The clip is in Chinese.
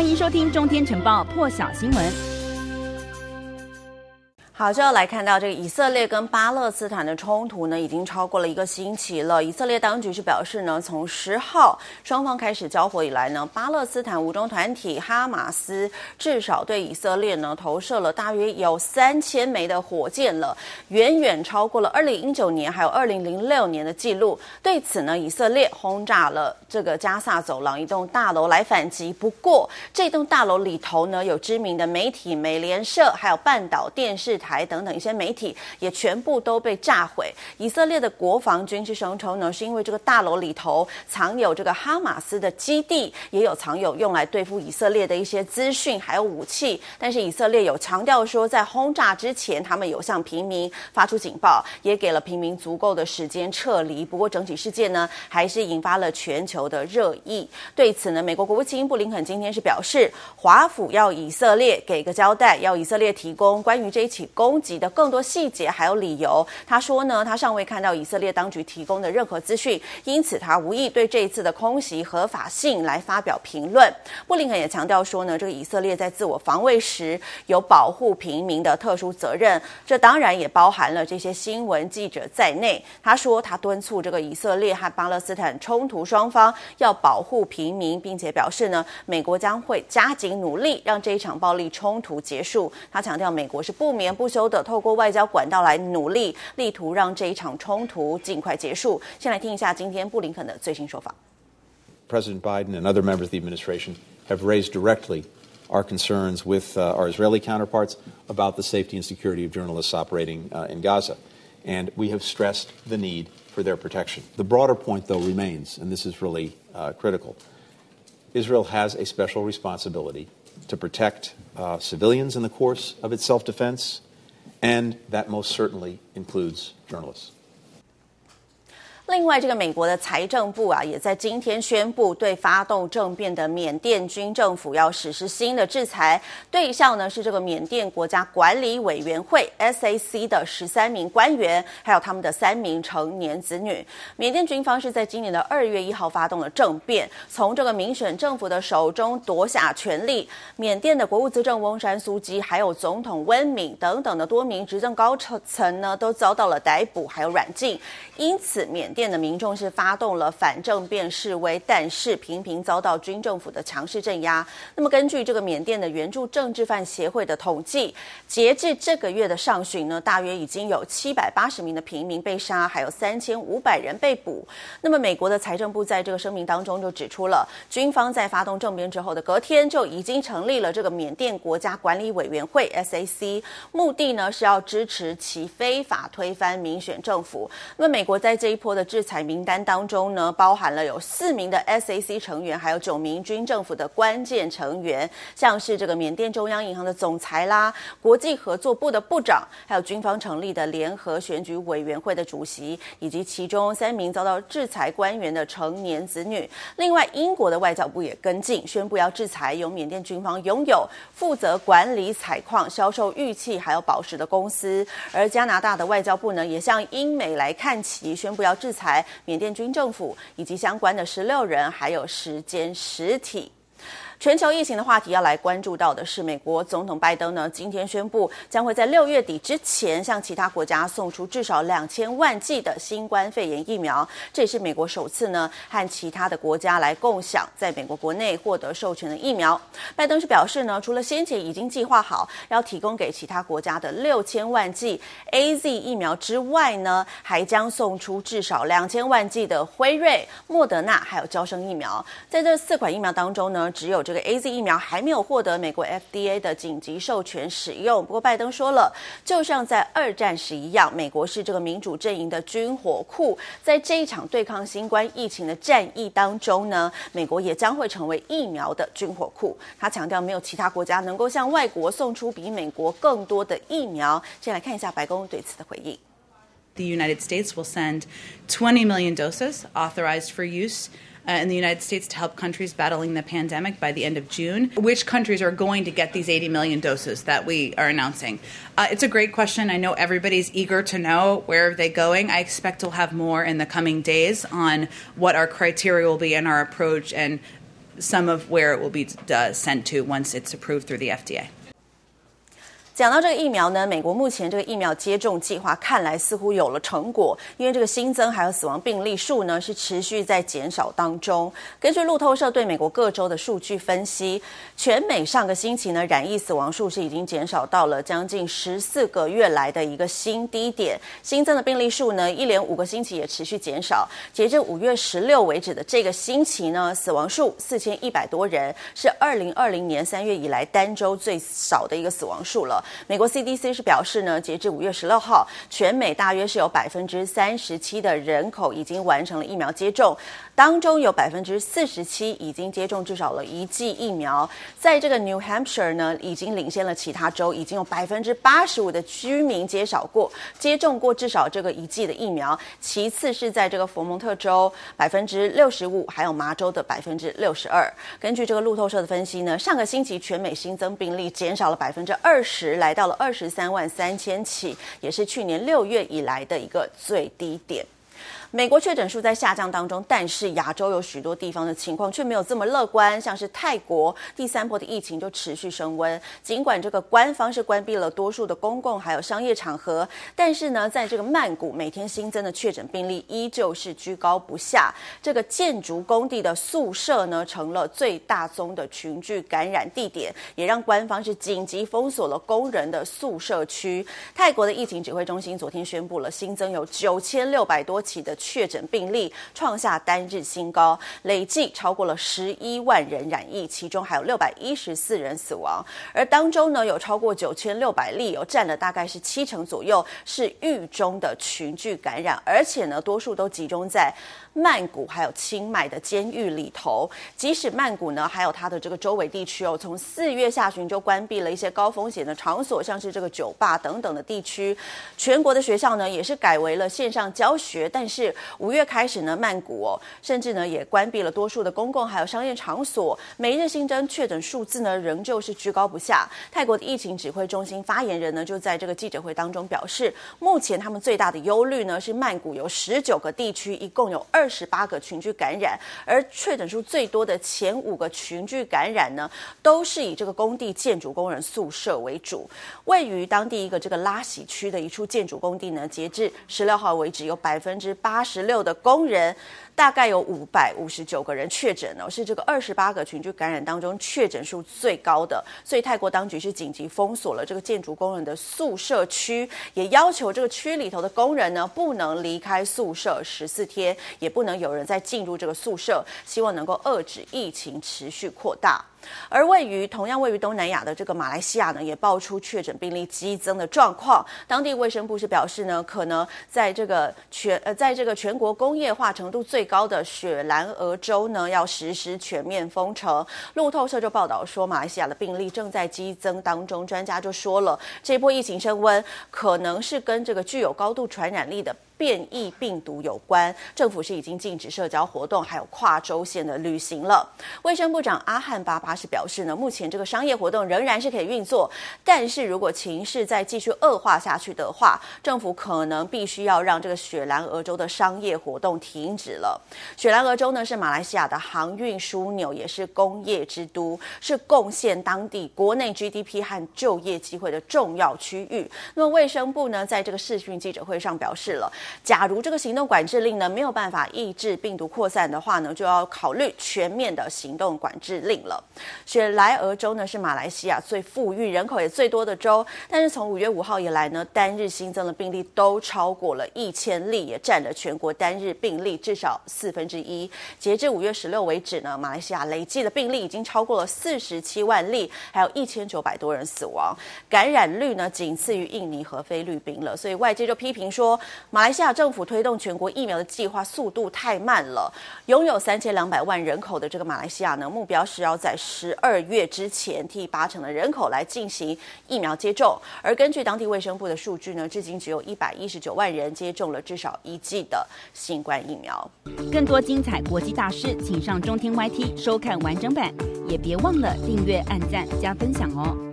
欢迎收听《中天晨报》破晓新闻。好，就要来看到这个以色列跟巴勒斯坦的冲突呢，已经超过了一个星期了。以色列当局是表示呢，从十号双方开始交火以来呢，巴勒斯坦武装团体哈马斯至少对以色列呢投射了大约有三千枚的火箭了，远远超过了二零一九年还有二零零六年的记录。对此呢，以色列轰炸了这个加萨走廊一栋大楼来反击。不过，这栋大楼里头呢，有知名的媒体美联社，还有半岛电视台。台等等一些媒体也全部都被炸毁。以色列的国防军是声称呢，是因为这个大楼里头藏有这个哈马斯的基地，也有藏有用来对付以色列的一些资讯还有武器。但是以色列有强调说，在轰炸之前，他们有向平民发出警报，也给了平民足够的时间撤离。不过整体事件呢，还是引发了全球的热议。对此呢，美国国务卿布林肯今天是表示，华府要以色列给个交代，要以色列提供关于这一起。攻击的更多细节还有理由，他说呢，他尚未看到以色列当局提供的任何资讯，因此他无意对这一次的空袭合法性来发表评论。布林肯也强调说呢，这个以色列在自我防卫时有保护平民的特殊责任，这当然也包含了这些新闻记者在内。他说他敦促这个以色列和巴勒斯坦冲突双方要保护平民，并且表示呢，美国将会加紧努力让这一场暴力冲突结束。他强调美国是不眠不休的透过外交管道来努力，力图让这一场冲突尽快结束。先来听一下今天布林肯的最新说法。President Biden and other members of the administration have raised directly our concerns with our Israeli counterparts about the safety and security of journalists operating in Gaza, and we have stressed the need for their protection. The broader point, though, remains, and this is really critical. Israel has a special responsibility to protect civilians in the course of its self-defense. and that most certainly includes journalists. 另外，这个美国的财政部啊，也在今天宣布，对发动政变的缅甸军政府要实施新的制裁，对象呢是这个缅甸国家管理委员会 （SAC） 的十三名官员，还有他们的三名成年子女。缅甸军方是在今年的二月一号发动了政变，从这个民选政府的手中夺下权力。缅甸的国务资政翁山苏姬，还有总统温敏等等的多名执政高层呢，都遭到了逮捕，还有软禁。因此，缅甸。缅甸的民众是发动了反政变示威，但是频频遭到军政府的强势镇压。那么，根据这个缅甸的援助政治犯协会的统计，截至这个月的上旬呢，大约已经有七百八十名的平民被杀，还有三千五百人被捕。那么，美国的财政部在这个声明当中就指出了，军方在发动政变之后的隔天就已经成立了这个缅甸国家管理委员会 （SAC），目的呢是要支持其非法推翻民选政府。那么，美国在这一波的制裁名单当中呢，包含了有四名的 SAC 成员，还有九名军政府的关键成员，像是这个缅甸中央银行的总裁啦，国际合作部的部长，还有军方成立的联合选举委员会的主席，以及其中三名遭到制裁官员的成年子女。另外，英国的外交部也跟进，宣布要制裁由缅甸军方拥有、负责管理采矿、销售玉器还有宝石的公司。而加拿大的外交部呢，也向英美来看齐，宣布要制裁。台缅甸军政府以及相关的十六人，还有十间实体。全球疫情的话题要来关注到的是，美国总统拜登呢，今天宣布将会在六月底之前向其他国家送出至少两千万剂的新冠肺炎疫苗，这也是美国首次呢和其他的国家来共享在美国国内获得授权的疫苗。拜登是表示呢，除了先前已经计划好要提供给其他国家的六千万剂 AZ 疫苗之外呢，还将送出至少两千万剂的辉瑞、莫德纳还有娇生疫苗。在这四款疫苗当中呢，只有这个 A Z 疫苗还没有获得美国 F D A 的紧急授权使用。不过，拜登说了，就像在二战时一样，美国是这个民主阵营的军火库。在这一场对抗新冠疫情的战役当中呢，美国也将会成为疫苗的军火库。他强调，没有其他国家能够向外国送出比美国更多的疫苗。先来看一下白宫对此的回应：The United States will send 20 million doses authorized for use. Uh, in the United States to help countries battling the pandemic by the end of June. Which countries are going to get these 80 million doses that we are announcing? Uh, it's a great question. I know everybody's eager to know where are they going. I expect we'll have more in the coming days on what our criteria will be and our approach and some of where it will be uh, sent to once it's approved through the FDA. 讲到这个疫苗呢，美国目前这个疫苗接种计划看来似乎有了成果，因为这个新增还有死亡病例数呢是持续在减少当中。根据路透社对美国各州的数据分析，全美上个星期呢染疫死亡数是已经减少到了将近十四个月来的一个新低点，新增的病例数呢一连五个星期也持续减少。截至五月十六为止的这个星期呢，死亡数四千一百多人，是二零二零年三月以来单周最少的一个死亡数了。美国 CDC 是表示呢，截至五月十六号，全美大约是有百分之三十七的人口已经完成了疫苗接种，当中有百分之四十七已经接种至少了一剂疫苗。在这个 New Hampshire 呢，已经领先了其他州，已经有百分之八十五的居民接少过接种过至少这个一剂的疫苗。其次是在这个佛蒙特州百分之六十五，还有麻州的百分之六十二。根据这个路透社的分析呢，上个星期全美新增病例减少了百分之二十，来到了二十三万三千起，也是去年六月以来的一个最低点。美国确诊数在下降当中，但是亚洲有许多地方的情况却没有这么乐观。像是泰国第三波的疫情就持续升温，尽管这个官方是关闭了多数的公共还有商业场合，但是呢，在这个曼谷每天新增的确诊病例依旧是居高不下。这个建筑工地的宿舍呢，成了最大宗的群聚感染地点，也让官方是紧急封锁了工人的宿舍区。泰国的疫情指挥中心昨天宣布了新增有九千六百多起的。确诊病例创下单日新高，累计超过了十一万人染疫，其中还有六百一十四人死亡。而当中呢，有超过九千六百例，有占了大概是七成左右，是狱中的群聚感染，而且呢，多数都集中在曼谷还有清迈的监狱里头。即使曼谷呢，还有它的这个周围地区哦，从四月下旬就关闭了一些高风险的场所，像是这个酒吧等等的地区。全国的学校呢，也是改为了线上教学，但是。五月开始呢，曼谷哦，甚至呢也关闭了多数的公共还有商业场所。每日新增确诊数字呢，仍旧是居高不下。泰国的疫情指挥中心发言人呢，就在这个记者会当中表示，目前他们最大的忧虑呢，是曼谷有十九个地区，一共有二十八个群聚感染，而确诊数最多的前五个群聚感染呢，都是以这个工地建筑工人宿舍为主。位于当地一个这个拉喜区的一处建筑工地呢，截至十六号为止，有百分之八。八十六的工人，大概有五百五十九个人确诊哦，是这个二十八个群聚感染当中确诊数最高的，所以泰国当局是紧急封锁了这个建筑工人的宿舍区，也要求这个区里头的工人呢不能离开宿舍十四天，也不能有人再进入这个宿舍，希望能够遏制疫情持续扩大。而位于同样位于东南亚的这个马来西亚呢，也爆出确诊病例激增的状况。当地卫生部是表示呢，可能在这个全呃，在这个全国工业化程度最高的雪兰莪州呢，要实施全面封城。路透社就报道说，马来西亚的病例正在激增当中。专家就说了，这波疫情升温可能是跟这个具有高度传染力的。变异病毒有关，政府是已经禁止社交活动，还有跨州线的旅行了。卫生部长阿汉巴巴是表示呢，目前这个商业活动仍然是可以运作，但是如果情势再继续恶化下去的话，政府可能必须要让这个雪兰莪州的商业活动停止了。雪兰莪州呢是马来西亚的航运枢纽，也是工业之都，是贡献当地国内 GDP 和就业机会的重要区域。那么卫生部呢在这个视讯记者会上表示了。假如这个行动管制令呢没有办法抑制病毒扩散的话呢，就要考虑全面的行动管制令了。雪莱俄州呢是马来西亚最富裕、人口也最多的州，但是从五月五号以来呢，单日新增的病例都超过了一千例，也占了全国单日病例至少四分之一。截至五月十六为止呢，马来西亚累计的病例已经超过了四十七万例，还有一千九百多人死亡，感染率呢仅次于印尼和菲律宾了。所以外界就批评说，马来西亚。政府推动全国疫苗的计划速度太慢了。拥有三千两百万人口的这个马来西亚呢，目标是要在十二月之前替八成的人口来进行疫苗接种。而根据当地卫生部的数据呢，至今只有一百一十九万人接种了至少一剂的新冠疫苗。更多精彩国际大师，请上中天 YT 收看完整版，也别忘了订阅、按赞、加分享哦。